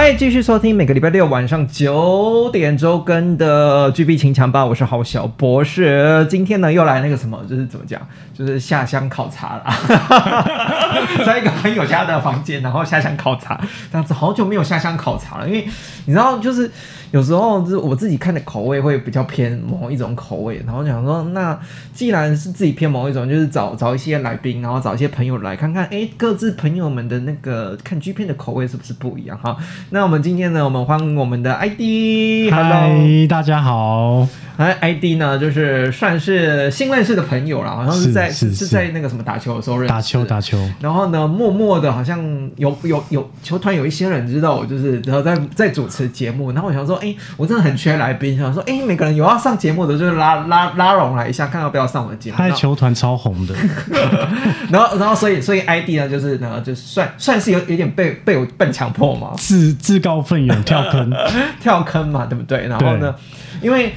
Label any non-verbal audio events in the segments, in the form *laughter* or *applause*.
欢迎继续收听每个礼拜六晚上九点周更的 GB 情强吧，我是郝小博士。今天呢又来那个什么，就是怎么讲，就是下乡考察了，*laughs* 在一个朋友家的房间，然后下乡考察，这样子好久没有下乡考察了，因为你知道就是。有时候就是我自己看的口味会比较偏某一种口味，然后想说，那既然是自己偏某一种，就是找找一些来宾，然后找一些朋友来看看，哎，各自朋友们的那个看剧片的口味是不是不一样哈？那我们今天呢，我们欢迎我们的 ID，Hello，大家好。哎，ID 呢，就是算是新认识的朋友了，好像是在是在那个什么打球的时候认识。打球打球。然后呢，默默的，好像有有有球团有一些人知道我，就是然后在在主持节目。然后我想说，哎，我真的很缺来宾，想说，哎，每个人有要上节目的，就是拉拉拉拢来一下，看要不要上我的节目。他球团超红的。*laughs* 然后然后所以所以 ID 呢，就是呢，就是算算是有有点被被我笨强迫嘛，自自告奋勇跳坑 *laughs* 跳坑嘛，对不对？然后呢，因为。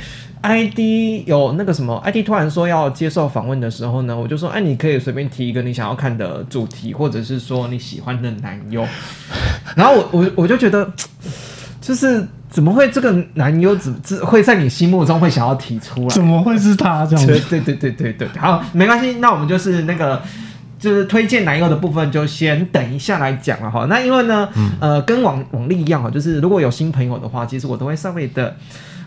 I D 有那个什么，I D 突然说要接受访问的时候呢，我就说，哎，你可以随便提一个你想要看的主题，或者是说你喜欢的男优。然后我我我就觉得，就是怎么会这个男优只只会在你心目中会想要提出来？怎么会是他这样？*laughs* 对对对对对对。好，没关系，那我们就是那个就是推荐男优的部分，就先等一下来讲了哈。那因为呢，呃，跟往往例一样哈，就是如果有新朋友的话，其实我都会稍微的。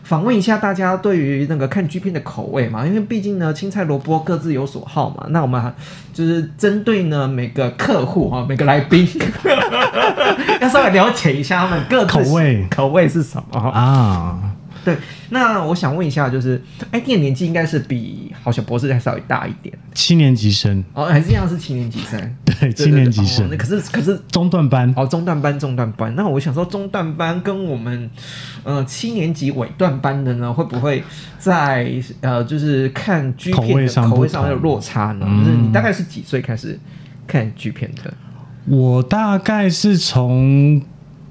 访问一下大家对于那个看剧片的口味嘛，因为毕竟呢，青菜萝卜各自有所好嘛。那我们就是针对呢每个客户哈，每个来宾，*laughs* 要稍微了解一下他们各口味口味是什么啊。对，那我想问一下，就是哎，电年纪应该是比好小博士还稍微大一点，七年级生哦，还是一样是七年级生，对，七年级生。那可是可是中段班哦，中段班中段班。那我想说，中段班跟我们呃七年级尾段班的呢，会不会在呃就是看剧片的口味上有落差呢？就是你大概是几岁开始看剧片的？我大概是从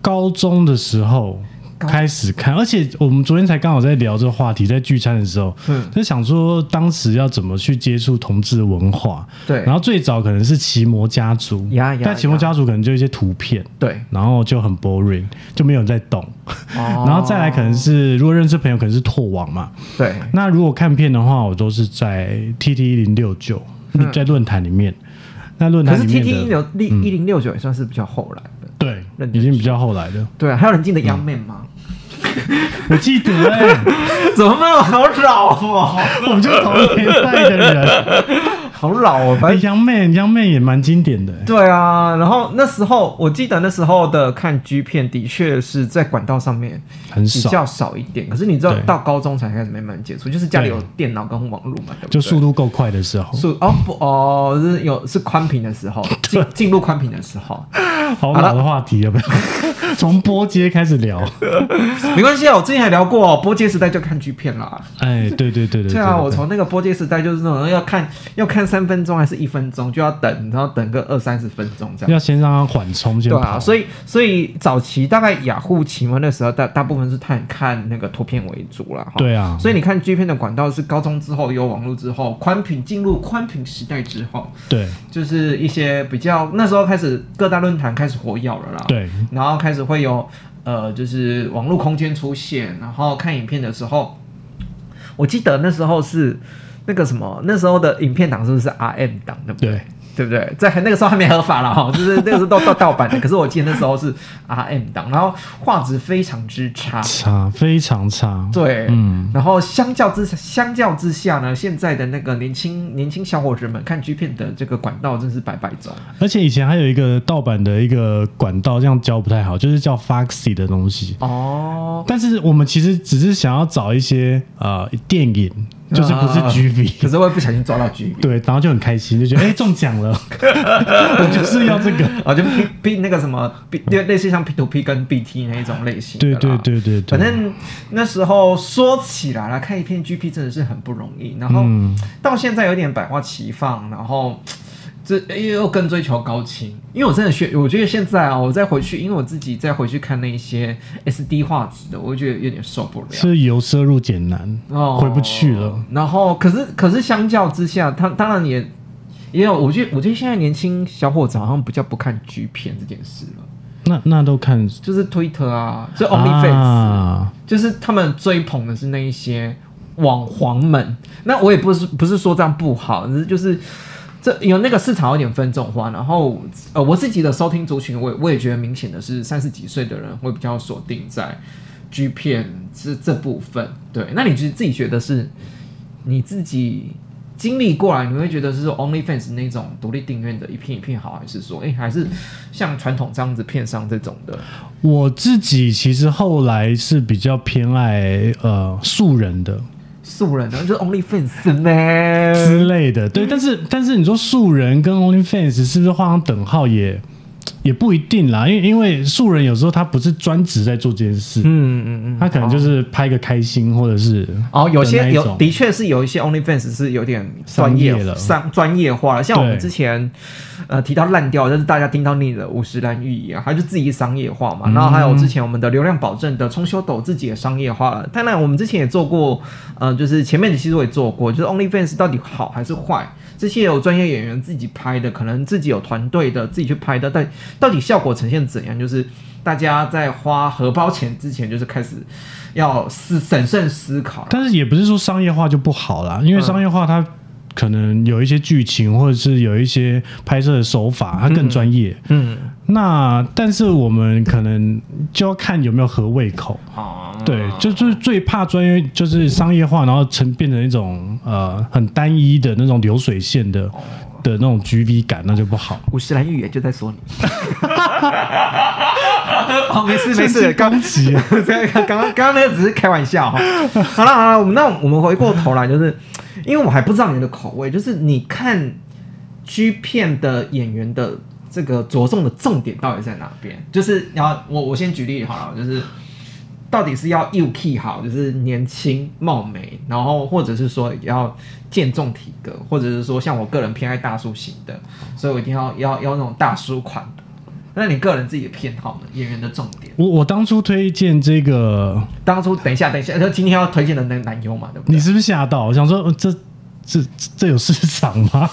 高中的时候。开始看，而且我们昨天才刚好在聊这个话题，在聚餐的时候，嗯就想说当时要怎么去接触同志文化。对，然后最早可能是奇摩家族，但奇摩家族可能就一些图片，对，然后就很 boring，就没有人在动。*laughs* 然后再来可能是如果认识朋友，可能是拓网嘛。对，那如果看片的话，我都是在 T T 一零六九，在论坛里面。那论坛可是 T T 一零一零六九也算是比较后来。的，对，已经比较后来的。对，还有人记得杨面吗？*laughs* 我记得哎，*laughs* 怎么那么好找哦？*laughs* 我们就同年代的人。好老哦，反正杨妹杨妹也蛮经典的。对啊，然后那时候我记得那时候的看 G 片的确是在管道上面很少，比较少一点。可是你知道到高中才开始慢慢接触，就是家里有电脑跟网络嘛，就速度够快的时候。速哦不哦是有是宽屏的时候，*laughs* 进进入宽屏的时候。好老的话题要不要从波接开始聊？没关系啊，我之前还聊过波接时代就看 G 片啦。哎，对对对对，对 *laughs* 啊，我从那个波接时代就是那种要看要看。三分钟还是一分钟就要等，然后等个二三十分钟这样。要先让它缓冲，对啊。所以所以早期大概雅虎启蒙的时候，大大部分是看看那个图片为主了。对啊。所以你看 G 片的管道是高中之后有网络之后，宽屏进入宽屏时代之后，对，就是一些比较那时候开始各大论坛开始活跃了啦。对。然后开始会有呃，就是网络空间出现，然后看影片的时候，我记得那时候是。那个什么，那时候的影片档是不是 RM 档？对不对？对不对？在那个时候还没合法了哈，*laughs* 就是那个是都盗盗版的。可是我记得那时候是 RM 档，然后画质非常之差，差非常差。对，嗯。然后相较之相较之下呢，现在的那个年轻年轻小伙子们看 G 片的这个管道真是百百种。而且以前还有一个盗版的一个管道，这样教不太好，就是叫 Foxy 的东西。哦。但是我们其实只是想要找一些呃电影。就是不是 GV，*laughs* 可是会不小心抓到 GV，对，然后就很开心，就觉得哎中奖了，*laughs* 我就是要这个，啊，就 P 那个什么 B 类似像 P to P 跟 BT 那一种类型，对对对对，反正那时候说起来了，看一片 GP 真的是很不容易，然后到现在有点百花齐放，然后。这又更追求高清，因为我真的学，我觉得现在啊，我再回去，因为我自己再回去看那些 SD 画质的，我觉得有点受不了。是由奢入俭难哦，回不去了。然后，可是可是相较之下，他当然也也有，我觉得我觉得现在年轻小伙子好像比较不看 G 片这件事了。那那都看，就是 Twitter 啊，就 OnlyFans，就是他们追捧的是那一些网黄们。那我也不是不是说这样不好，只是就是。这有那个市场有点分众化，然后呃，我自己的收听族群，我我也觉得明显的是三十几岁的人会比较锁定在 G 片这这部分。对，那你觉自己觉得是你自己经历过来，你会觉得是说 OnlyFans 那种独立订阅的一片一片好，还是说哎，还是像传统这样子片商这种的？我自己其实后来是比较偏爱呃素人的。素人，然后就是 OnlyFans 呢之类的，对，但是但是你说素人跟 OnlyFans 是不是画上等号也？也不一定啦，因为因为素人有时候他不是专职在做这件事，嗯嗯嗯，他可能就是拍个开心或者是哦，有些有的确是有一些 OnlyFans 是有点专业了，商专业化了，像我们之前呃提到烂掉，就是大家听到你的五十岚玉一样，他就自己商业化嘛，然后还有之前我们的流量保证的冲修斗自己也商业化了，当然我们之前也做过，呃，就是前面的其实我也做过，就是 OnlyFans 到底好还是坏？这些有专业演员自己拍的，可能自己有团队的自己去拍的，但到底效果呈现怎样？就是大家在花荷包钱之前，就是开始要思审慎思考。但是也不是说商业化就不好啦，因为商业化它。可能有一些剧情，或者是有一些拍摄的手法，它更专业。嗯，那但是我们可能就要看有没有合胃口。哦，对，就就是最怕专业，就是商业化，然后成变成一种呃很单一的那种流水线的的那种 G V 感，那就不好。五十岚预言就在说你。哦，没事没事，刚急。刚刚刚刚那个只是开玩笑哈。好了好了，我们那我们回过头来就是。因为我还不知道你的口味，就是你看 G 片的演员的这个着重的重点到底在哪边？就是然后我我先举例好了，就是到底是要 U K 好，就是年轻貌美，然后或者是说要健重体格，或者是说像我个人偏爱大叔型的，所以我一定要要要那种大叔款。那你个人自己的偏好呢？演员的重点？我我当初推荐这个，当初等一下等一下，就今天要推荐的那男优嘛，对不对？你是不是吓到？我想说，这这这有市场吗？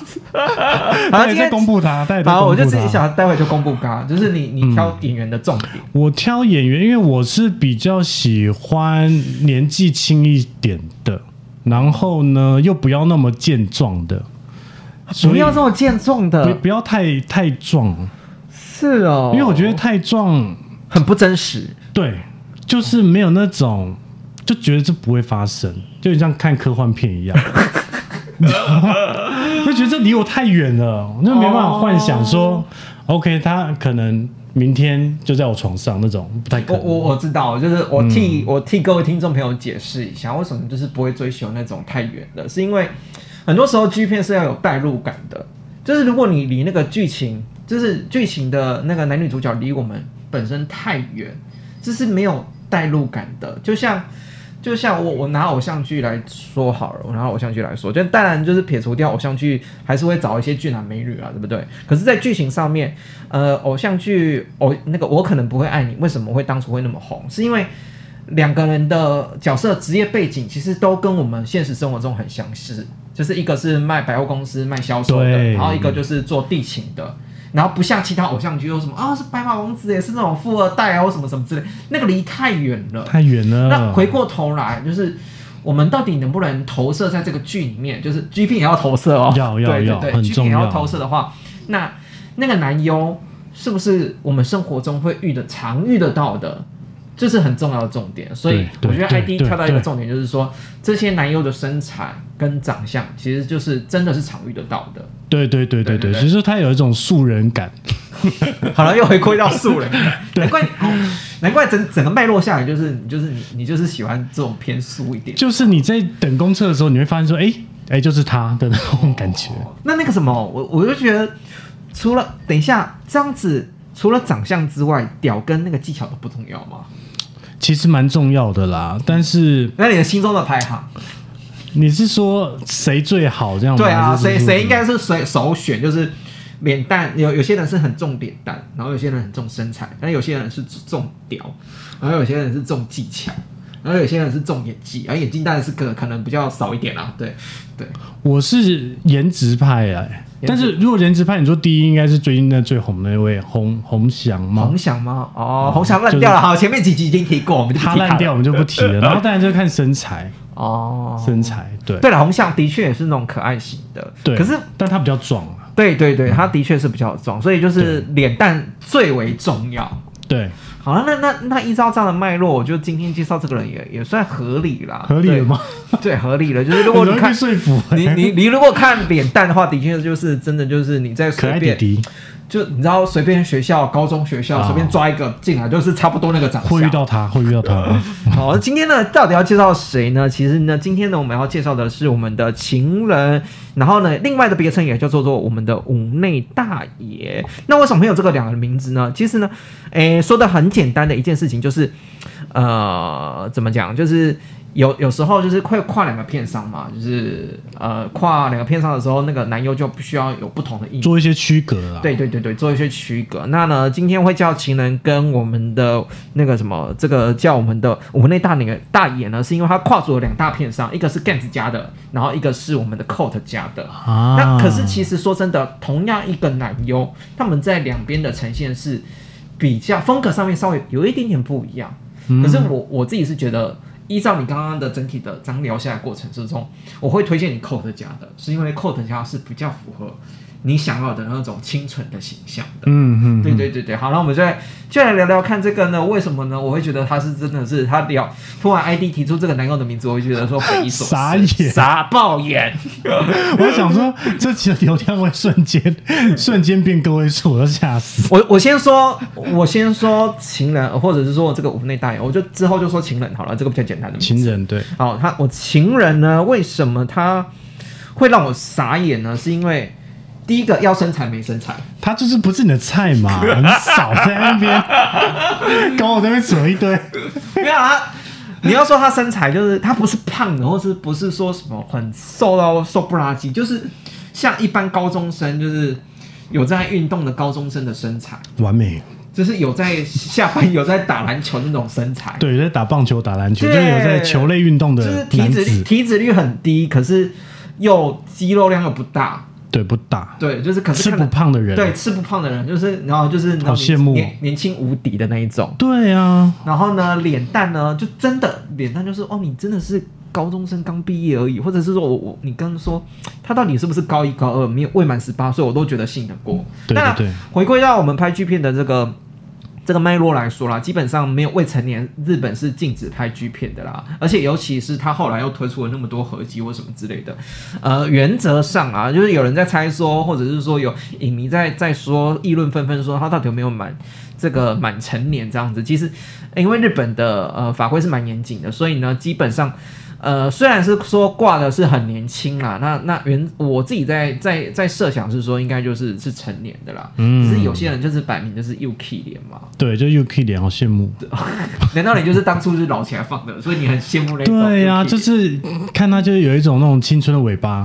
好，今天公布他，好，我就自己想，待会就公布他，就是你你挑演员的重点。我挑演员，因为我是比较喜欢年纪轻一点的，然后呢又不要那么健壮的，不要这么健壮的，不要太太壮。是哦，因为我觉得太壮很不真实，对，就是没有那种就觉得这不会发生，就像看科幻片一样，*laughs* 就觉得这离我太远了，我就没办法幻想说，OK，他可能明天就在我床上那种，不太可能。我我我知道，就是我替我替各位听众朋友解释一下，为什么就是不会追求那种太远的，是因为很多时候剧片是要有代入感的，就是如果你离那个剧情。就是剧情的那个男女主角离我们本身太远，这是没有代入感的。就像就像我我拿偶像剧来说好了，我拿偶像剧来说，就当然就是撇除掉偶像剧，还是会找一些俊男美女啊，对不对？可是，在剧情上面，呃，偶像剧偶那个我可能不会爱你，为什么会当初会那么红？是因为两个人的角色职业背景其实都跟我们现实生活中很相似，就是一个是卖百货公司卖销售的，然后一个就是做地勤的。然后不像其他偶像剧有什么啊，是白马王子也是那种富二代啊，或什么什么之类，那个离太远了，太远了。那回过头来，就是我们到底能不能投射在这个剧里面？就是 G P 也要投射哦，要要要，很重要。投射的话，那那个男优是不是我们生活中会遇的常遇得到的？这是很重要的重点。所以我觉得 I D 跳到一个重点，就是说这些男优的身材跟长相，其实就是真的是常遇得到的。对对对对对，其实他有一种素人感，*laughs* 好了，又回归到素人，*laughs* 难怪难怪整整个脉络下来，就是就是你你就是喜欢这种偏素一点。就是你在等公车的时候，你会发现说，哎哎，就是他的那种感觉。那那个什么，我我就觉得，除了等一下这样子，除了长相之外，屌跟那个技巧都不重要吗？其实蛮重要的啦，但是那你的心中的排行，你是说谁最好这样？对啊，谁谁应该该是谁首选？就是脸蛋，有有些人是很重脸蛋，然后有些人很重身材，但有些人是重屌，然后有些人是重技巧，然后有些人是重演技，而演技当然是可可能比较少一点啦。对对，我是颜值派哎。但是如果颜值派，你说第一应该是最近那最红的那位洪洪翔吗？洪翔吗？哦，洪翔烂掉了。好，前面几集已经提过，我们就他烂掉，我们就不提了。然后当然就看身材哦，身材对。对了，洪翔的确也是那种可爱型的，对。可是但他比较壮啊。对对对，他的确是比较壮，所以就是脸蛋最为重要。对。好了，那那那依照这样的脉络，我就今天介绍这个人也也算合理啦。合理了吗？对，*laughs* 合理了。就是如果你看说服你你你如果看脸蛋的话，的确就是真的就是你在随便。就你知道，随便学校、高中学校随便抓一个进来，就是差不多那个长相。会遇到他，会遇到他。*laughs* 好，今天呢，到底要介绍谁呢？其实呢，今天呢，我们要介绍的是我们的情人，然后呢，另外的别称也叫做做我们的五内大爷。那为什么会有这个两个名字呢？其实呢，诶，说的很简单的一件事情就是，呃，怎么讲，就是。有有时候就是会跨两个片商嘛，就是呃跨两个片商的时候，那个男优就必须要有不同的意做一些区隔啊。对对对对，做一些区隔。那呢，今天会叫情人跟我们的那个什么，这个叫我们的我们那大那个大爷呢，是因为他跨足了两大片商，一个是 Gans 家的，然后一个是我们的 Coat 家的。啊。那可是其实说真的，同样一个男优，他们在两边的呈现是比较风格上面稍微有一点点不一样。可是我我自己是觉得。依照你刚刚的整体的这样聊下来过程之中，我会推荐你 Coat 家的，是因为 Coat 家是比较符合。你想要的那种清纯的形象的，嗯嗯，对对对对，好，那我们再就来聊聊看这个呢？为什么呢？我会觉得他是真的是他聊突然 ID 提出这个男友的名字，我会觉得说匪夷所思，傻眼，傻爆眼。*laughs* 我想说，这期的流量会瞬间瞬间变个位数，我都吓死。我我先说，我先说情人，或者是说这个屋内大爷，我就之后就说情人好了，这个比较简单的情人对。好，他我情人呢，为什么他会让我傻眼呢？是因为。第一个要身材没身材，他就是不是你的菜嘛？*laughs* 很少在那边跟我那边扯一堆。没有啊，你要说他身材就是他不是胖的，或是不是说什么很瘦到瘦不拉几，就是像一般高中生，就是有在运动的高中生的身材，完美，就是有在下班有在打篮球那种身材，对，在打棒球、打篮球，就是有在球类运动的，就是体脂体脂率很低，可是又肌肉量又不大。对，不大。对，就是可是吃不胖的人，对，吃不胖的人，就是然后就是好羡慕年年轻无敌的那一种。对啊，然后呢，脸蛋呢，就真的脸蛋就是哦，你真的是高中生刚毕业而已，或者是说我我你刚刚说他到底是不是高一高二，没有未满十八岁，我都觉得信得过。对对。回归到我们拍剧片的这个。这个脉络来说啦，基本上没有未成年，日本是禁止拍剧片的啦。而且尤其是他后来又推出了那么多合集或什么之类的，呃，原则上啊，就是有人在猜说，或者是说有影迷在在说议论纷纷，说他到底有没有满这个满成年这样子。其实因为日本的呃法规是蛮严谨的，所以呢，基本上。呃，虽然是说挂的是很年轻啦，那那原我自己在在在设想是说应该就是是成年的啦，嗯，只是有些人就是摆明就是 UK 脸嘛，对，就 UK 脸，好羡慕。*laughs* 难道你就是当初是老起来放的，所以你很羡慕那种？对呀，就是看他就是有一种那种青春的尾巴，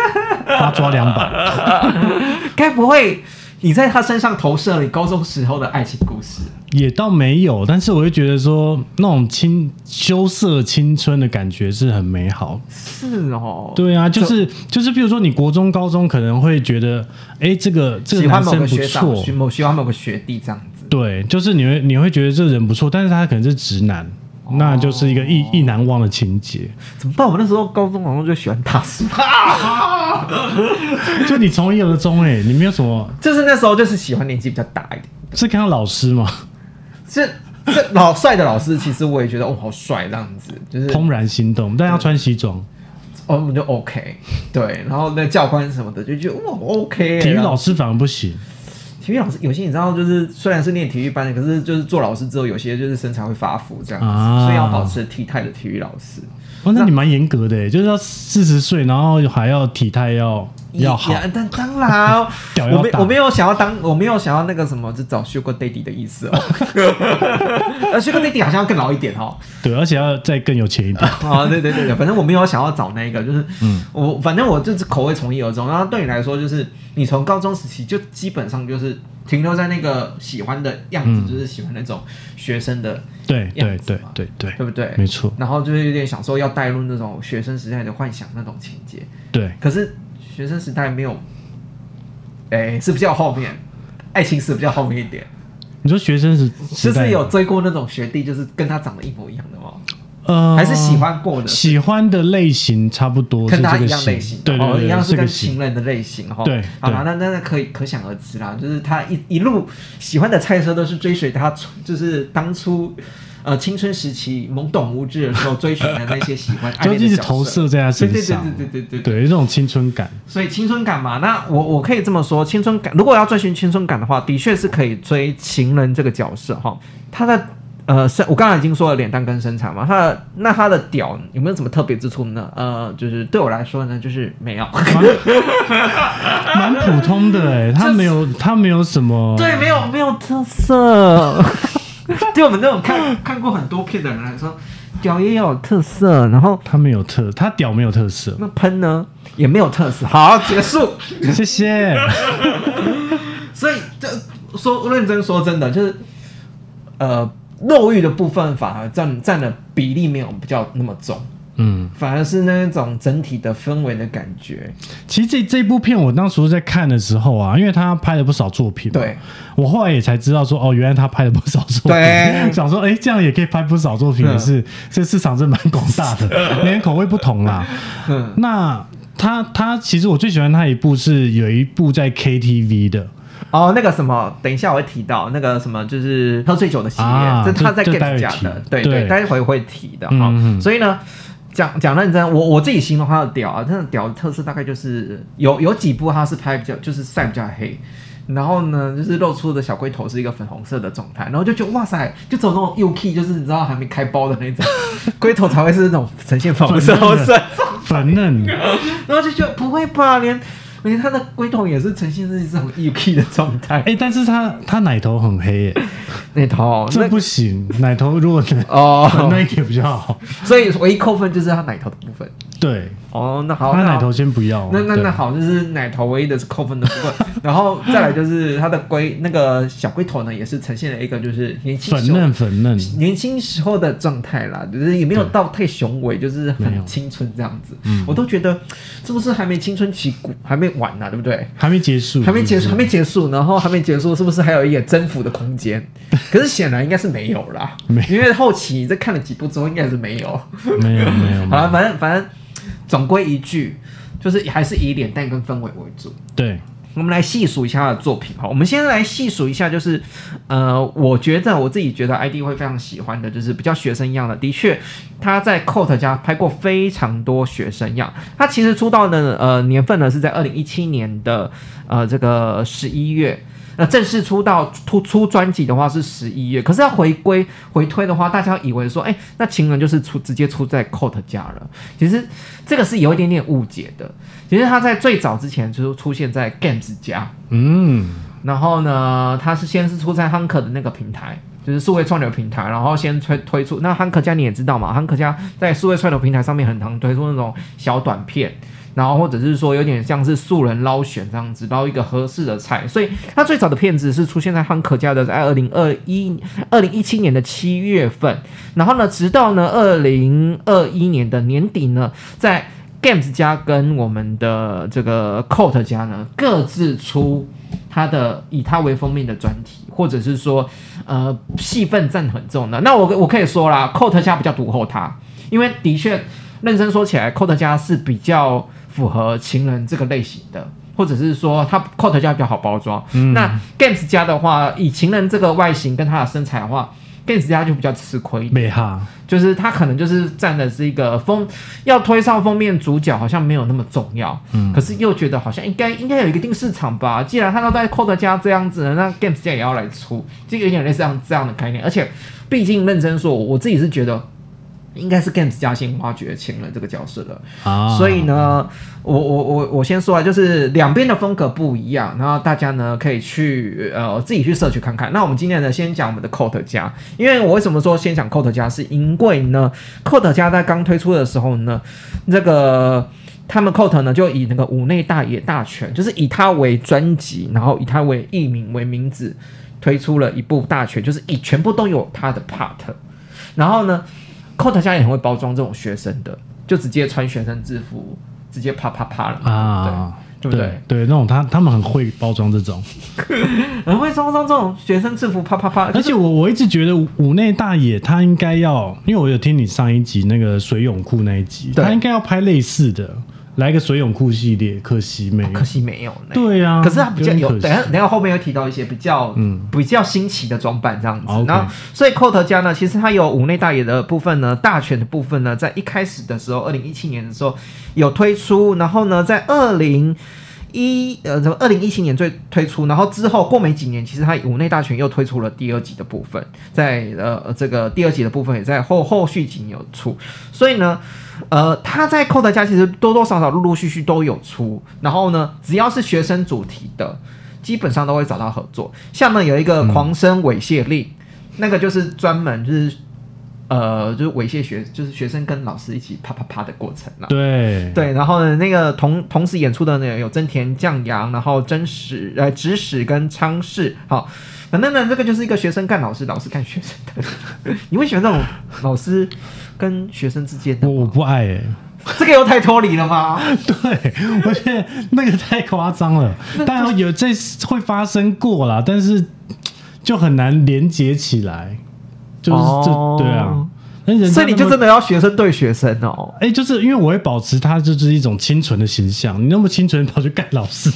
*laughs* 他抓两把，*laughs* 该不会？你在他身上投射了你高中时候的爱情故事，也倒没有，但是我会觉得说那种青羞涩青春的感觉是很美好。是哦，对啊，就是就是，比如说你国中、高中可能会觉得，哎，这个这个男生不错，某喜欢某个学弟这样子。对，就是你会你会觉得这人不错，但是他可能是直男。那就是一个意意难忘的情节。怎么办？我那时候高中好像就喜欢大叔，*laughs* 就你从一而终哎，你没有什么？*laughs* 就是那时候就是喜欢年纪比较大一点。是看到老师吗？*laughs* 是这老帅的老师，其实我也觉得哦，好帅这样子，就是怦然心动。但要穿西装，哦，我们就 OK。对，然后那教官什么的就觉得哇，OK。体育老师反而不行。体育老师有些你知道，就是虽然是念体育班的，可是就是做老师之后，有些就是身材会发福这样子，所以要保持体态的体育老师。哦，那你蛮严格的，就是要四十岁，然后还要体态要要好。但当然，*laughs* 我没我没有想要当，我没有想要那个什么，就找 Sugar Daddy 的意思哦。*laughs* 呃，Sugar Daddy 好像要更老一点哦。对，而且要再更有钱一点。*laughs* 哦，对对对对，反正我没有想要找那个，就是嗯，我反正我就是口味从一而终。然后对你来说，就是你从高中时期就基本上就是停留在那个喜欢的样子，就是喜欢那种学生的。对对对对对，对不对？没错。然后就是有点想说要带入那种学生时代的幻想那种情节。对。可是学生时代没有，哎，是比较后面，爱情是比较后面一点。你说学生时就是有追过那种学弟，就是跟他长得一模一样的吗？呃，还是喜欢过的，喜欢的类型差不多，跟他一样类型，对对，一样是跟情人的类型哈。对，好啦，那那那可以可想而知啦，就是他一一路喜欢的菜色都是追随他，就是当初。呃，青春时期懵懂无知的时候追寻的那些喜欢，*laughs* 就一直投射在他身上，对对对对对对，对，这种青春感。所以青春感嘛，那我我可以这么说，青春感如果要追寻青春感的话，的确是可以追情人这个角色哈。他的呃身，我刚才已经说了脸蛋跟身材嘛，他的那他的屌有没有什么特别之处呢？呃，就是对我来说呢，就是没有，蛮普通的哎，他没有他没有什么，对，没有没有特色。*laughs* 对我们这种看看过很多片的人来说，屌也有特色，然后他没有特，他屌没有特色，那喷呢也没有特色。好，结束，谢谢。所以这说认真说真的，就是呃，肉欲的部分反而占占的比例没有比较那么重。嗯，反而是那种整体的氛围的感觉。其实这这部片我当时在看的时候啊，因为他拍了不少作品，对我后来也才知道说，哦，原来他拍了不少作品。*laughs* 想说，哎，这样也可以拍不少作品，也是这市场是蛮广大的，*laughs* 每人口味不同啦。那他他其实我最喜欢他一部是有一部在 KTV 的哦，那个什么，等一下我会提到那个什么，就是喝醉酒的系列，这他在 get 讲的，对对，待会会提的哈。所以呢。讲讲认真，我我自己形容他的屌啊，真的屌的特色大概就是有有几部他是拍比较就是晒比较黑，然后呢就是露出的小龟头是一个粉红色的状态，然后就觉得哇塞，就走那种 U K，就是你知道还没开包的那种 *laughs* 龟头才会是那种呈现粉红色粉嫩，然后就觉得不会吧，连。而且他的龟头也是呈现是这种 E P 的状态，哎，但是他他奶头很黑，诶，*laughs* 奶头。这不行，奶头如果哦。*laughs* 那一点比较好，所以唯一扣分就是他奶头的部分，对。哦，那好，他奶头先不要。那那那好，就是奶头唯一的是扣分的部分，然后再来就是他的龟那个小龟头呢，也是呈现了一个就是年轻粉嫩粉嫩年轻时候的状态啦，就是也没有到太雄伟，就是很青春这样子。我都觉得是不是还没青春期骨还没完呢？对不对？还没结束，还没结束，还没结束，然后还没结束，是不是还有一点征服的空间？*laughs* 可是显然应该是没有啦，没，因为后期你在看了几部之后，应该是没有，没有没有。*laughs* 好了，反正反正。总归一句，就是还是以脸蛋跟氛围为主。对，我们来细数一下他的作品哈。我们先来细数一下，就是呃，我觉得我自己觉得 ID 会非常喜欢的，就是比较学生样的。的确，他在 Coat 家拍过非常多学生样。他其实出道的呃年份呢是在二零一七年的呃这个十一月。那正式出道出出专辑的话是十一月，可是要回归回推的话，大家以为说，哎，那情人就是出直接出在 Coat 家了。其实这个是有一点点误解的。其实他在最早之前就是出现在 Games 家，嗯，然后呢，他是先是出在 Hunker 的那个平台，就是数位串流平台，然后先推推出。那 Hunker 家你也知道嘛，Hunker 家在数位串流平台上面很常推出那种小短片。然后或者是说有点像是素人捞选这样子捞一个合适的菜，所以他最早的片子是出现在汉克家的，在二零二一二零一七年的七月份，然后呢，直到呢二零二一年的年底呢，在 Games 家跟我们的这个 Coat 家呢各自出他的以他为封面的专题，或者是说呃戏份占很重的。那我我可以说啦 c o a t 家比较独厚他，因为的确认真说起来 c o a t 家是比较。符合情人这个类型的，或者是说他 Coat 家比较好包装。嗯那 Games 家的话，以情人这个外形跟他的身材的话，Games 家就比较吃亏，没哈，就是他可能就是占的是一个封要推上封面主角，好像没有那么重要，嗯，可是又觉得好像应该应该有一个定市场吧。既然他都在 Code 家这样子，那 Games 家也要来出，这个有点类似这样这样的概念。而且，毕竟认真说，我自己是觉得。应该是 Games 加新挖掘情了这个角色的啊，所以呢，我我我我先说啊，就是两边的风格不一样，然后大家呢可以去呃自己去社区看看。那我们今天呢先讲我们的 Code 家，因为我为什么说先讲 Code 家，是因为呢，Code 家在刚推出的时候呢，这个他们 Code 呢就以那个五内大野大全，就是以他为专辑，然后以他为艺名为名字推出了一部大全，就是以全部都有他的 part，然后呢。Cot 家也很会包装这种学生的，就直接穿学生制服，直接啪啪啪了啊，对不对？对，那种他他们很会包装这种，*laughs* 很会包装这种学生制服，啪啪啪。而且我我一直觉得五内大野他应该要，因为我有听你上一集那个水泳裤那一集，他应该要拍类似的。来个水泳裤系列，可惜没，可惜没有。对啊，可是它比较有，等下等下后面有提到一些比较嗯比较新奇的装扮这样子。然后，所以 Cot 家呢，其实它有五内大野的部分呢，大全的部分呢，在一开始的时候，二零一七年的时候有推出，然后呢，在二零一呃，什么二零一七年最推出，然后之后过没几年，其实它五内大全又推出了第二集的部分，在呃这个第二集的部分也在后后续集有出，所以呢。呃，他在寇德家其实多多少少陆陆续续都有出，然后呢，只要是学生主题的，基本上都会找到合作。像呢有一个狂生猥亵令，那个就是专门就是呃就是猥亵学，就是学生跟老师一起啪啪啪的过程了。对对，然后呢那个同同时演出的呢有真田将阳，然后真实呃直史跟昌世，好，反正呢这个就是一个学生干老师，老师干学生的。你会喜欢这种老师？跟学生之间的，我我不爱哎，这个又太脱离了吗？*laughs* 对，我觉得那个太夸张了。当然有这会发生过啦，但是就很难连接起来，就是这对啊。所以你就真的要学生对学生哦？哎，就是因为我会保持他就是一种清纯的形象，你那么清纯跑去干老师，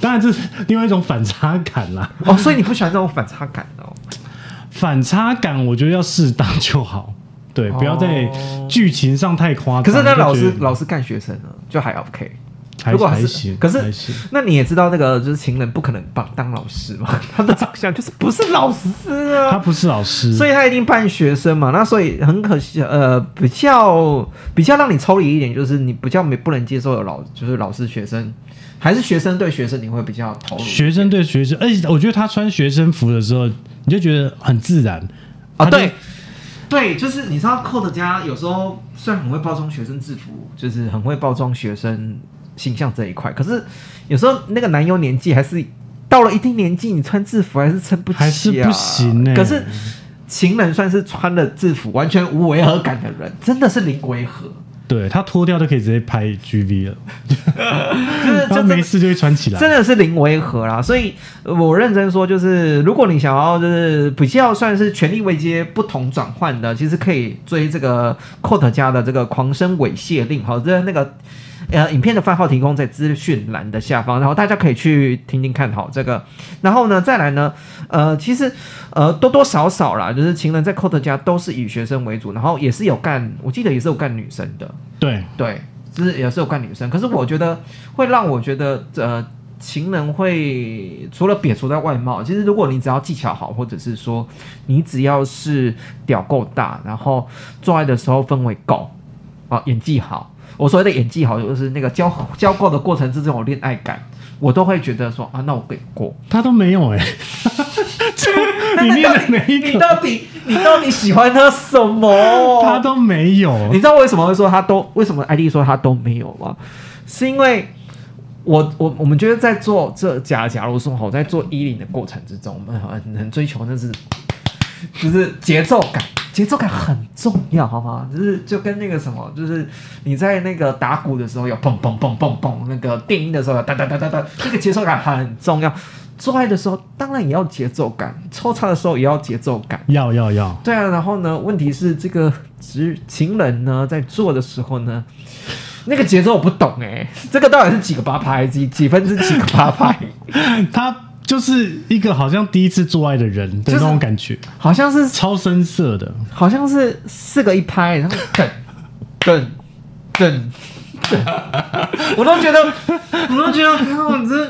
当然这是另外一种反差感啦。哦，所以你不喜欢这种反差感哦？反差感我觉得要适当就好。对，不要在剧情上太夸张。可是那老师老师干学生呢，就还 OK。如果还行，可是那你也知道，那个就是情人不可能当当老师嘛，*laughs* 他的长相 *laughs* 就是不是老师啊，他不是老师，所以他一定扮学生嘛。那所以很可惜，呃，比较比较让你抽离一点，就是你比较没不能接受有老就是老师学生，还是学生对学生你会比较投入。学生对学生，而且我觉得他穿学生服的时候，你就觉得很自然啊，对。对，就是你知道，Code 家有时候虽然很会包装学生制服，就是很会包装学生形象这一块，可是有时候那个男优年纪还是到了一定年纪，你穿制服还是撑不起，还是不行呢。可是情人算是穿了制服完全无违和感的人，真的是零违和。对他脱掉就可以直接拍 GV 了，*laughs* 就是就没事就会穿起来，真的是零违和啦。所以我认真说，就是如果你想要就是比较算是权力位阶不同转换的，其实可以追这个 Court 家的这个狂生猥亵令，好，这那个。呃，影片的番号提供在资讯栏的下方，然后大家可以去听听看，好这个。然后呢，再来呢，呃，其实呃多多少少啦，就是情人在 Cot 家都是以学生为主，然后也是有干，我记得也是有干女生的。对对，就是也是有干女生。可是我觉得会让我觉得，呃，情人会除了撇除在外貌，其实如果你只要技巧好，或者是说你只要是屌够大，然后做爱的时候氛围够，啊，演技好。我所谓的演技好，就是那个交交过的过程之中有恋爱感，我都会觉得说啊，那我给过。他都没有哎，*laughs* 你到底你到底你到底喜欢他什么？他都没有。你知道为什么会说他都为什么艾丽说他都没有吗？是因为我我我们觉得在做这假假如说我在做衣领的过程之中，我们很很追求那是 *laughs* 就是节奏感。节奏感很重要，好吗？就是就跟那个什么，就是你在那个打鼓的时候有砰砰砰砰砰，那个电音的时候有哒哒哒哒哒，那个节奏感很重要。做爱的时候当然也要节奏感，抽插的时候也要节奏感，要要要。对啊，然后呢，问题是这个直情人呢在做的时候呢，那个节奏我不懂哎，这个到底是几个八拍，几几分之几个八拍？*laughs* 他。就是一个好像第一次做爱的人的那种感觉，好像是超深色的，好像是四个一拍，然后 *laughs* 噔噔噔噔，我都觉得，我都觉得，靠，你这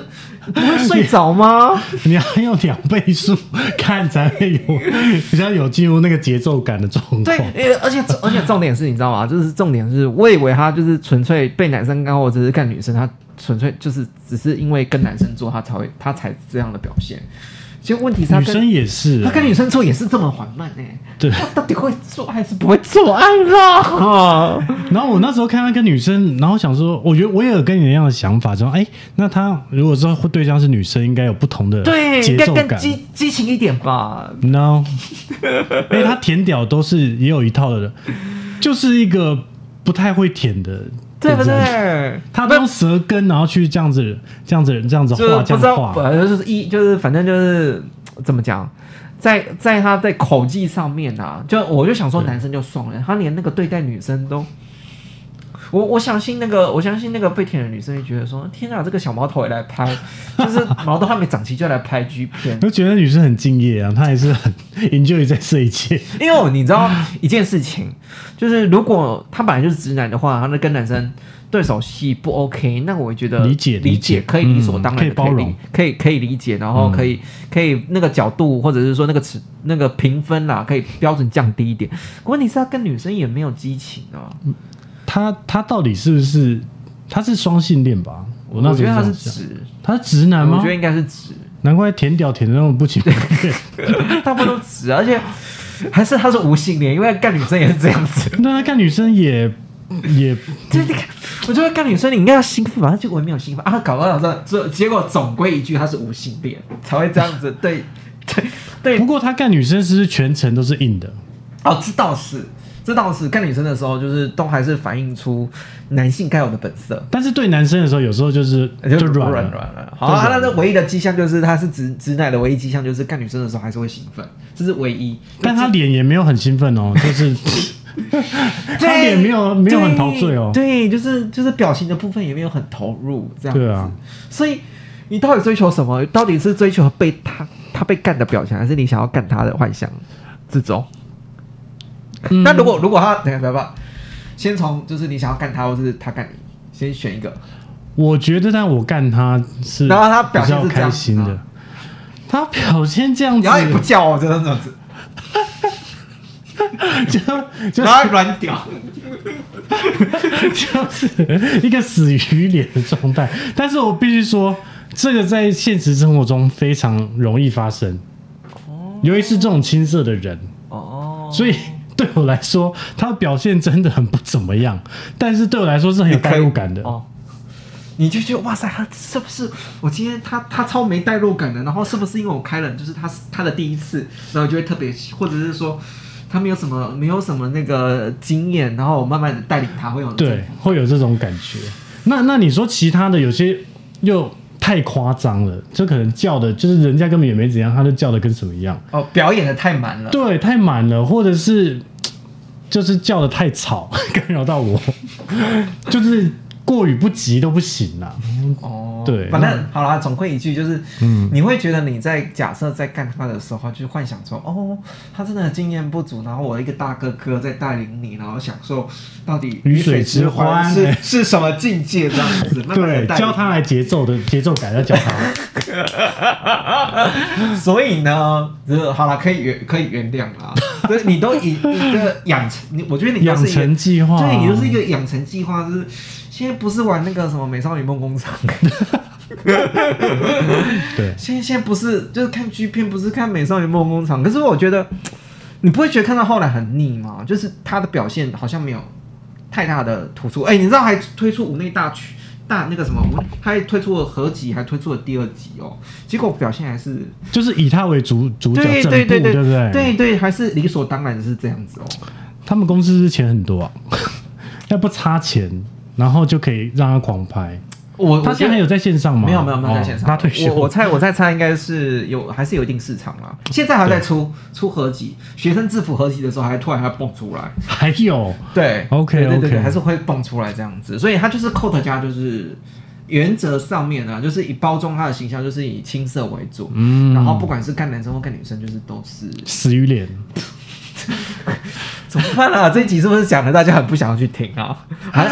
你会睡着吗？*laughs* 你要用两倍速看才会有比较有进入那个节奏感的状况。对，而且而且重点是你知道吗？就是重点是我以为他就是纯粹被男生干或者是干女生，他纯粹就是只是因为跟男生做，他才会他才这样的表现。其实问题是，女生也是，他跟女生做也是这么缓慢呢。对，他到底会做还是不会做爱啦？*laughs* 然后我那时候看他跟女生，然后想说，我觉得我也有跟你一样的想法，说，哎，那他如果说对象是女生，应该有不同的对节奏感，激激情一点吧？No，*laughs* 哎，他舔屌都是也有一套的，就是一个不太会舔的。对不对？他用舌根，然后去这样子、这样子、这样子画，这样画，就是一就是反正就是怎么讲，在在他在口技上面啊，就我就想说，男生就算了，他连那个对待女生都。我我相信那个，我相信那个被舔的女生会觉得说：“天啊，这个小毛头也来拍，就是毛都还没长齐就来拍 G 片。”我觉得女生很敬业啊，她还是很 enjoy 在这一切。因为你知道一件事情，就是如果他本来就是直男的话，他那跟男生对手戏不 OK，那我觉得理解理解可以理所当然，可以包容，可以可以理解，然后可以可以那个角度或者是说那个尺那个评分啦，可以标准降低一点。问题是他跟女生也没有激情啊。他他到底是不是他是双性恋吧？我那觉得他是直，他是直男吗？我觉得应该是直，难怪舔屌舔的那么不情不愿。*laughs* 大部分都直，而且还是他是无性恋，因为干女生也是这样子。那他干女生也也，就是你看，我觉得干女生你应该要兴奋吧？他结果没有兴奋啊，搞到老这这结果总归一句他是无性恋才会这样子。对对对，不过他干女生是不是全程都是硬的？哦，这倒是。这倒是看女生的时候，就是都还是反映出男性该有的本色。但是对男生的时候，有时候就是就软软了。好，他那唯一的迹象就是他是直直男的唯一迹象就是看女生的时候还是会兴奋，这是唯一。但他脸也没有很兴奋哦，*laughs* 就是他脸没有没有很陶醉哦。对，就是就是表情的部分也没有很投入这样子。对啊，所以你到底追求什么？到底是追求被他他被干的表情，还是你想要干他的幻想？这种？那如果如果他等下不要不要，先从就是你想要干他，或是他干你，先选一个。我觉得，但我干他是，然后他表现是开心的，他表现这样子，然后也不叫我，就是。这样子，就就他软屌，*laughs* 就是一个死鱼脸的状态。但是我必须说，这个在现实生活中非常容易发生，尤其是这种青涩的人。哦，所以。对我来说，他表现真的很不怎么样，但是对我来说是很有代入感的哦。你就觉得哇塞，他是不是我今天他他超没代入感的？然后是不是因为我开了就是他他的第一次，然后就会特别，或者是说他没有什么没有什么那个经验，然后我慢慢的带领他会有对会有这种感觉。那那你说其他的有些又太夸张了，就可能叫的就是人家根本也没怎样，他就叫的跟什么一样哦，表演的太满了，对，太满了，或者是。就是叫的太吵，*laughs* 干扰到我，*laughs* 就是过于不急都不行啦。哦，对，反正好啦，总归一句就是，嗯，你会觉得你在假设在干他的时候，就幻想说，哦，他真的经验不足，然后我一个大哥哥在带领你，然后享受到底雨水之欢是是什么境界这样子？*laughs* 对，教他来节奏的节奏感要教他。*laughs* 所以呢，好了，可以原可以原谅啊。*laughs* 对，你都以一个养成，你我觉得你养成计划，对，你就是一个养成计划，就是现在不是玩那个什么美少女梦工厂，*laughs* 对，现在现在不是就是看剧片，不是看美少女梦工厂，可是我觉得你不会觉得看到后来很腻吗？就是他的表现好像没有太大的突出，哎，你知道还推出五内大曲。大那个什么，他还推出了合集，还推出了第二集哦。结果表现还是就是以他为主主角，对对对对不对？对对，还是理所当然是这样子哦。他们公司是钱很多啊，*laughs* 要不差钱，然后就可以让他狂拍。我他现在有在线上吗？没有没有没有在线上。他退休。我我猜我在猜应该是有还是有一定市场了。现在还在出出合集，学生制服合集的时候还突然还蹦出来。还有对，OK OK，还是会蹦出来这样子。所以他就是 Coat 家就是原则上面呢，就是以包装他的形象，就是以青色为主。嗯，然后不管是干男生或干女生，就是都是死鱼脸。*laughs* 怎么办啊？这一集是不是讲的大家很不想要去听啊？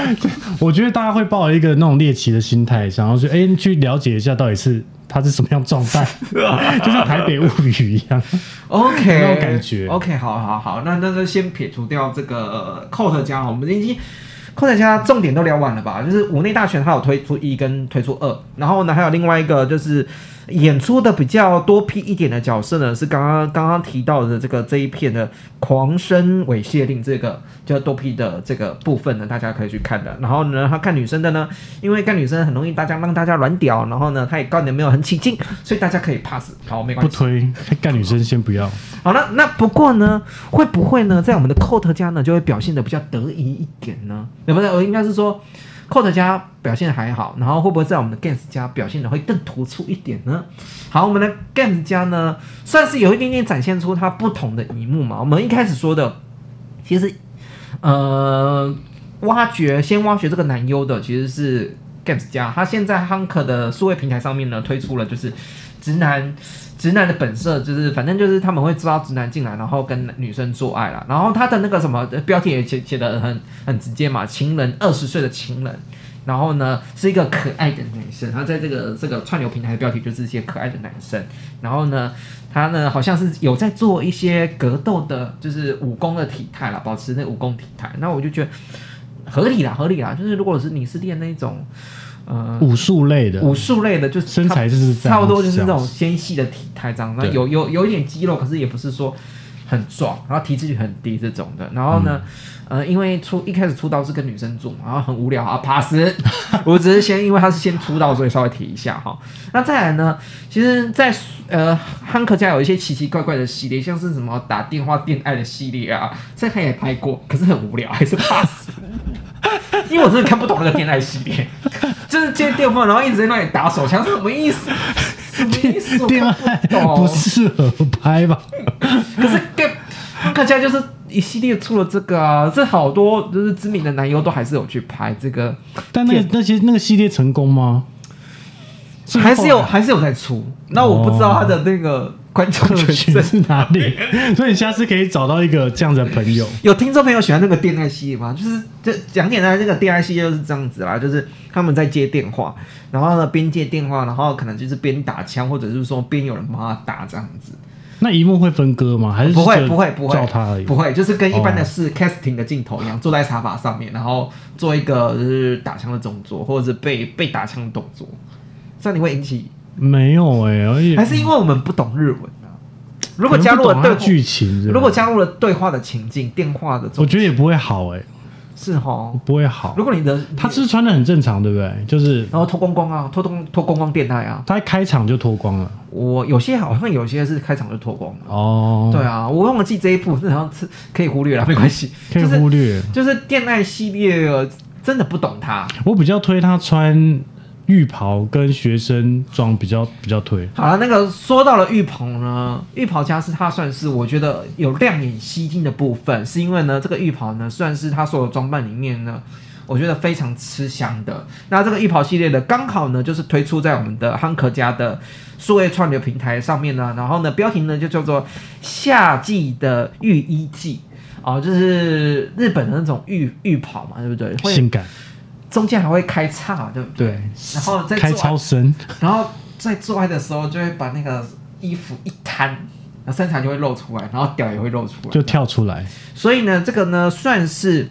*laughs* 我觉得大家会抱一个那种猎奇的心态，想要去哎去了解一下到底是他是什么样状态，*laughs* 就像台北物语一样。OK，那种感觉。OK，好好好，那那就先撇除掉这个 Coat 家，我们已经 Coat 家重点都聊完了吧？就是五内大全，它有推出一跟推出二，然后呢还有另外一个就是。演出的比较多批一点的角色呢，是刚刚刚刚提到的这个这一片的狂生猥亵令这个叫多批的这个部分呢，大家可以去看的。然后呢，他看女生的呢，因为看女生很容易大家让大家软屌，然后呢，他也干的没有很起劲，所以大家可以 pass。好，没关系。不推干女生先不要。好了，那不过呢，会不会呢，在我们的 coat 家呢，就会表现的比较得意一点呢？对不对？我应该是说。Cot 家表现还好，然后会不会在我们的 Gans 家表现的会更突出一点呢？好，我们的 Gans 家呢，算是有一点点展现出它不同的一幕嘛。我们一开始说的，其实呃，挖掘先挖掘这个男优的其实是 Gans 家，他现在 Hunk 的数位平台上面呢，推出了就是直男。直男的本色就是，反正就是他们会抓直男进来，然后跟女生做爱啦。然后他的那个什么标题也写写的很很直接嘛，情人二十岁的情人，然后呢是一个可爱的男生。他在这个这个串流平台的标题就是一些可爱的男生。然后呢，他呢好像是有在做一些格斗的，就是武功的体态啦，保持那武功体态。那我就觉得合理啦，合理啦。就是如果是你是练那种。呃，武术类的，武术类的，就是身材就是差不多就是那种纤细的体态，这样，那有有有一点肌肉，可是也不是说很壮，然后体脂率很低这种的。然后呢，呃，因为出一开始出道是跟女生做嘛，然后很无聊啊，，pass。我只是先因为他是先出道，所以稍微提一下哈。那再来呢，其实，在呃汉克家有一些奇奇怪怪的系列，像是什么打电话恋爱的系列啊，这他也拍过，可是很无聊，还是怕死。*laughs* 因为我真的看不懂那个恋爱系列。*laughs* 就是接电话，然后一直在那里打手枪，是什么意思？什么意思？恋爱不适合拍吧？可是看看起来就是一系列出了这个啊，这好多就是知名的男优都还是有去拍这个。但那那些那个系列成功吗？还是有还是有在出？那我不知道他的那个。观众群是哪里？*laughs* 所以你下次可以找到一个这样的朋友。有听众朋友喜欢那个电爱系列吗？就是这讲简单，那个电爱系列就是这样子啦，就是他们在接电话，然后呢边接电话，然后可能就是边打枪，或者是说边有人帮他打这样子。那一幕会分割吗？还是不会不会不会照他而已？不会，就是跟一般的是 casting 的镜头一样，坐在沙发上面，然后做一个就是打枪的动作，或者是被被打枪的动作，这样你会引起。没有哎，而且还是因为我们不懂日文啊。如果加入了对剧情，如果加入了对话的情境、电话的，我觉得也不会好哎。是哈，不会好。如果你的他是穿的很正常，对不对？就是然后脱光光啊，脱光脱光光电台啊。他开场就脱光了。我有些好像有些是开场就脱光了。哦，对啊，我忘了记这一部，好像是可以忽略了，没关系，可以忽略。就是电爱系列，真的不懂他。我比较推他穿。浴袍跟学生装比较比较推。好了，那个说到了浴袍呢，浴袍家是它算是我觉得有亮眼吸睛的部分，是因为呢这个浴袍呢算是它所有装扮里面呢，我觉得非常吃香的。那这个浴袍系列的刚好呢就是推出在我们的汉克家的数位串流平台上面呢，然后呢标题呢就叫做夏季的浴衣季哦，就是日本的那种浴浴袍嘛，对不对？性感。中间还会开叉，对不对？对，然后在开超深，然后在做爱的时候就会把那个衣服一摊，那身材就会露出来，然后屌也会露出来，就跳出来。所以呢，这个呢算是，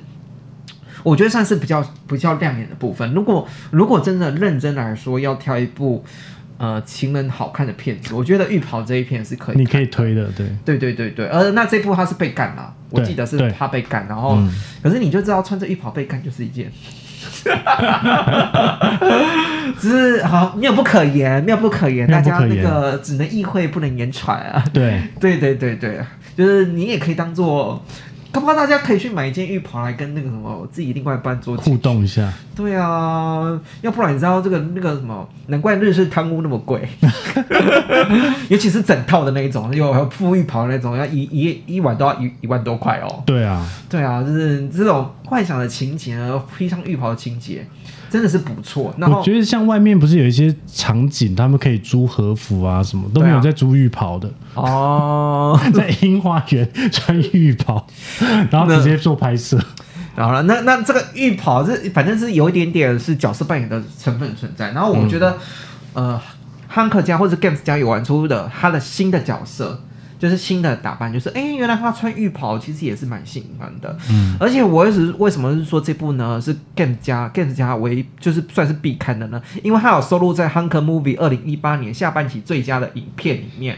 我觉得算是比较比较亮眼的部分。如果如果真的认真来说，要挑一部呃情人好看的片子，我觉得浴袍这一片是可以，你可以推的，对，对对对对。而那这部他是被干了，我记得是他被干，然后可是你就知道穿着浴袍被干就是一件。*laughs* 只是好妙不可言，妙不可言，大家那个只能意会不能言传啊。对，*laughs* 对对对对，就是你也可以当做。恐怕大家可以去买一件浴袍来跟那个什么自己另外一半做互动一下。对啊，要不然你知道这个那个什么，难怪日式汤屋那么贵，*laughs* 尤其是整套的那一种，有铺浴袍那种，要一一一晚都要一一万多块哦。对啊，对啊，就是这种幻想的情节，披上浴袍的情节，真的是不错。我觉得像外面不是有一些场景，他们可以租和服啊，什么都没有在租浴袍的哦，*laughs* 在樱花园穿浴袍，然后直接做拍摄。好了，那那这个浴袍这反正是有一点点是角色扮演的成分存在。然后我觉得，呃，汉克家或者 Games 家有玩出的他的新的角色。就是新的打扮，就是哎，原来他穿浴袍其实也是蛮性感的。嗯，而且我一直为什么是说这部呢？是 Game 加 Game 加为就是算是必看的呢？因为它有收录在 Hunker Movie 二零一八年下半期最佳的影片里面。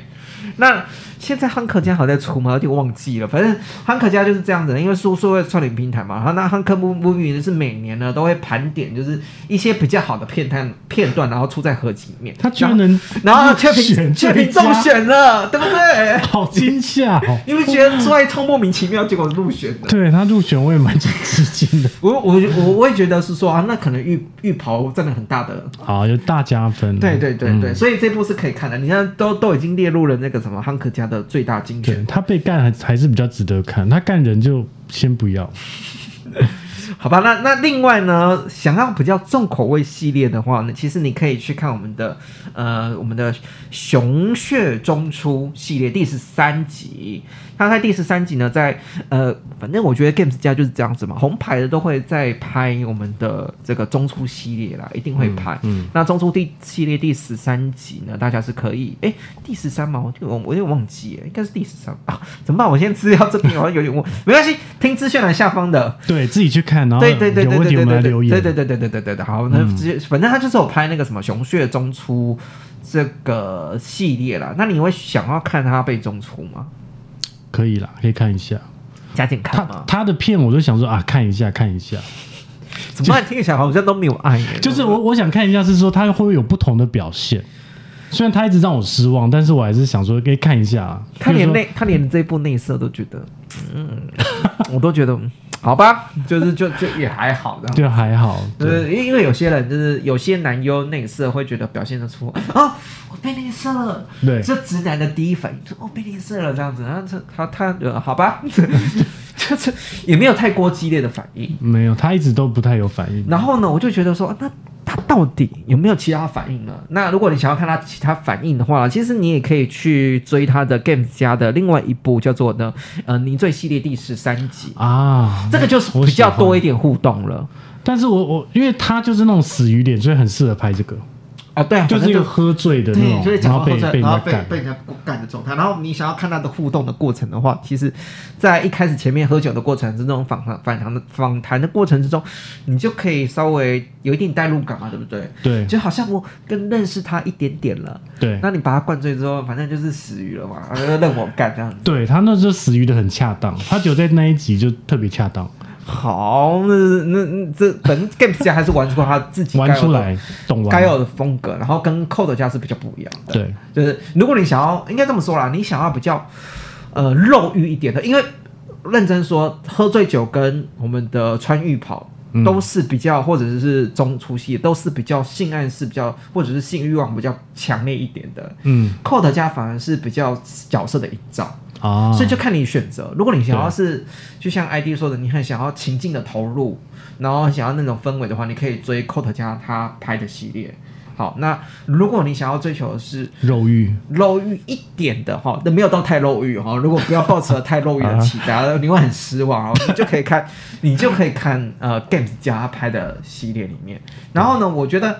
那现在汉克家好在出吗？有点忘记了。反正汉克家就是这样子，因为说说会串联平台嘛。然后那汉克 movie 是每年呢都会盘点，就是一些比较好的片段片段，然后出在合集里面。他居然能，然后却评却评中选了，对不对？好惊吓！因为觉得出来超莫名其妙，结果入选的。对他入选，我也蛮吃惊的。我我我我也觉得是说啊，那可能浴浴袍占了很大的啊，有大加分。对对对对，所以这部是可以看的。你看，都都已经列入了那个什么汉克家。的最大精选，他被干还还是比较值得看，他干人就先不要，好吧？那那另外呢，想要比较重口味系列的话呢，其实你可以去看我们的呃我们的熊血中出系列第十三集。他在第十三集呢，在呃，反正我觉得 Games 家就是这样子嘛，红牌的都会在拍我们的这个中出系列啦，一定会拍。嗯，那中出第系列第十三集呢，大家是可以，哎，第十三嘛，我我我有点忘记，应该是第十三啊？*laughs* 怎么办？我先资料这边好像有点忘，没关系，听资讯栏下方的，对自己去看，然后对对对对对对对对对对对对对对对，好，那直接反正他就是有拍那个什么熊血中出这个系列啦，那你会想要看他被中出吗？可以啦，可以看一下，加紧看嘛。他的片我都想说啊，看一下，看一下。*laughs* 怎么听起来好像都没有爱？*laughs* 就是我我想看一下，是说他会不会有不同的表现？虽然他一直让我失望，但是我还是想说可以看一下。他连内他连这部内色都觉得，嗯，*laughs* 我都觉得。好吧，就是就就也还好，的，*laughs* 就，还好，就是因为有些人就是有些男优内射会觉得表现得出啊，我被内射了，对，这直男的第一反应，哦，被内射了。这样子，然后这他他好吧，*laughs* 就是也没有太过激烈的反应，没有，他一直都不太有反应。然后呢，我就觉得说那。他到底有没有其他反应呢？那如果你想要看他其他反应的话，其实你也可以去追他的 Games 家的另外一部叫做呢呃《泥醉系列》第十三集啊，这个就是比较多一点互动了。但是我我因为他就是那种死鱼脸，所以很适合拍这个。啊，对啊，就是一个喝醉的那种，然后被被然后被被人家干的状态。然后你想要看他的互动的过程的话，其实，在一开始前面喝酒的过程，这种访谈、访谈的访谈的过程之中，你就可以稍微有一定代入感嘛，对不对？对，就好像我更认识他一点点了。对，那你把他灌醉之后，反正就是死鱼了嘛，任我干这样子。对他那时候死鱼的很恰当，他就在那一集就特别恰当。好，那那这本 Games 家还是玩出他自己玩出来该有的风格，然后跟 Code 家是比较不一样的。对，就是如果你想要，应该这么说啦，你想要比较呃肉欲一点的，因为认真说，喝醉酒跟我们的穿浴袍都是比较，或者是中出戏，都是比较性暗示比较，或者是性欲望比较强烈一点的。嗯，Code 家反而是比较角色的营造。啊，所以就看你选择。如果你想要是，就像 ID 说的，你很想要情境的投入，然后想要那种氛围的话，你可以追 Coat 加他拍的系列。好，那如果你想要追求的是肉欲，肉欲一点的哈，那没有到太肉欲哈。如果不要抱持太肉欲的期待，*laughs* 你会很失望哦。你就可以看，你就可以看呃 Games 加他拍的系列里面。然后呢，我觉得。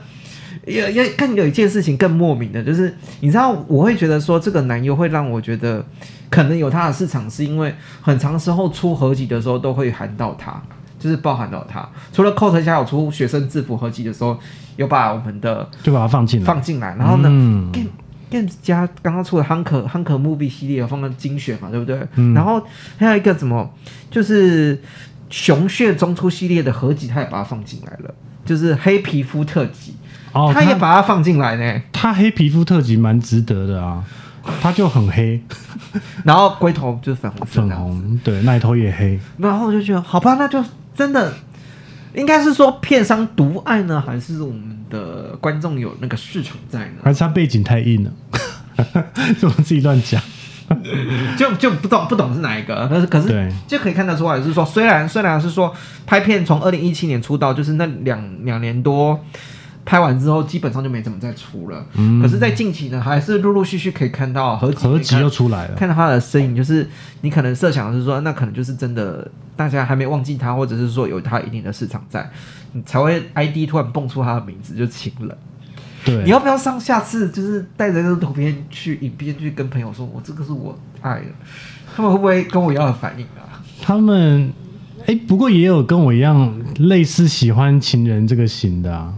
也也更有一件事情更莫名的，就是你知道，我会觉得说这个男优会让我觉得可能有他的市场，是因为很长时候出合集的时候都会喊到他，就是包含到他。除了 Coat 家有出学生制服合集的时候，有把我们的就把它放进放进来，然后呢，Game Games 家刚刚出的 Hunker Hunker Movie 系列有放个精选嘛，对不对？然后还有一个什么，就是熊血中出系列的合集，他也把它放进来了，就是黑皮肤特辑。哦，他也把它放进来呢。他黑皮肤特辑蛮值得的啊，他就很黑，*laughs* 然后龟头就是粉红色，粉红对，奶头也黑。然后我就觉得，好吧，那就真的应该是说片商独爱呢，还是我们的观众有那个市场在呢？还是他背景太硬了？*laughs* 怎么自己乱讲？*laughs* 就就不懂不懂是哪一个，可是可是就可以看得出来，是说虽然虽然是说拍片从二零一七年出道，就是那两两年多。拍完之后，基本上就没怎么再出了。嗯，可是，在近期呢，还是陆陆续续可以看到合集合集又出来了，看到他的身影。就是你可能设想的是说，那可能就是真的，大家还没忘记他，或者是说有他一定的市场在，你才会 ID 突然蹦出他的名字，就情人。对，你要不要上下次就是带着这个图片去影片去跟朋友说，我这个是我爱的，他们会不会跟我一样的反应啊？他们哎，不过也有跟我一样类似喜欢情人这个型的啊。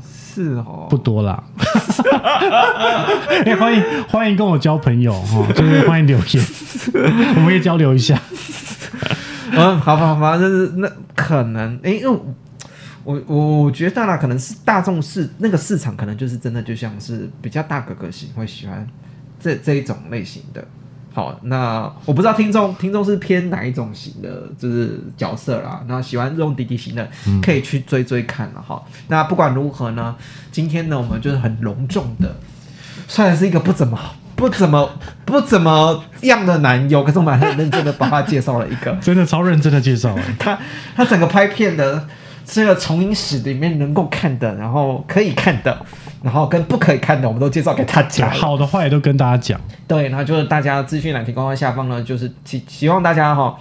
是哦，不多啦。*laughs* 哎，欢迎欢迎跟我交朋友哈，就是欢迎留言，*laughs* 我们可以交流一下。嗯，好吧好吧，就是那可能哎，因为我我我觉得啦，可能是大众市那个市场，可能就是真的就像是比较大哥哥型会喜欢这这一种类型的。好，那我不知道听众听众是偏哪一种型的，就是角色啦。那喜欢这种滴滴型的，可以去追追看了哈。那不管如何呢，今天呢，我们就是很隆重的，虽然是一个不怎么 *laughs* 不怎么不怎么样的男友，可是我们很认真的把他介绍了一个，真的超认真的介绍。*laughs* 他他整个拍片的这个重影史里面能够看的，然后可以看的。然后跟不可以看的，我们都介绍给大家。*laughs* 好的坏的都跟大家讲。对，然后就是大家资讯栏提供在下方呢，就是希希望大家哈，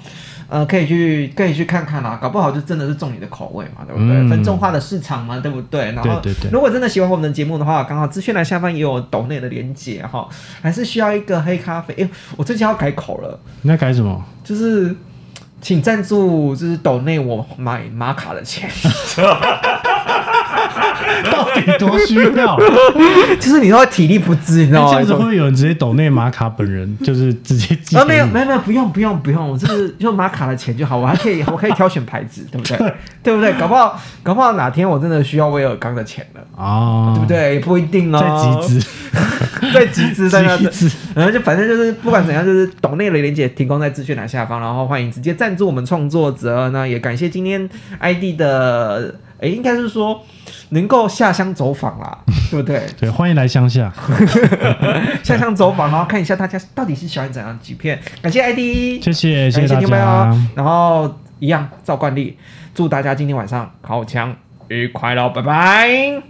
呃，可以去可以去看看啦，搞不好就真的是中你的口味嘛，对不对？分众化的市场嘛，对不对？然后，如果真的喜欢我们的节目的话，刚好资讯栏下方也有抖内的连接哈，还是需要一个黑咖啡。哎，我最近要改口了。你要改什么？就是请赞助，就是抖内我买玛卡的钱。*laughs* *laughs* *laughs* 到底多需要？*laughs* 就是你说体力不支，你知道吗？这样子会有人直接抖内马卡本人，就是直接寄。啊，没有，没有，没有，不用，不用，不用，我就是用马卡的钱就好，我还可以，*laughs* 我可以挑选牌子，对不对？对不对？搞不好，搞不好哪天我真的需要威尔刚的钱了啊，对不对？也不一定哦。在集资，在集资，在那资，然后就反正就是不管怎样，就是抖内的连接提供在资讯栏下方，然后欢迎直接赞助我们创作者。那也感谢今天 ID 的。哎，应该是说能够下乡走访啦，对不对？*laughs* 对，欢迎来乡下，*laughs* 下乡走访，然后看一下大家到底是喜欢怎样几片。感谢 ID，谢谢，谢谢大家。然后一样照惯例，祝大家今天晚上烤枪愉快喽，拜拜。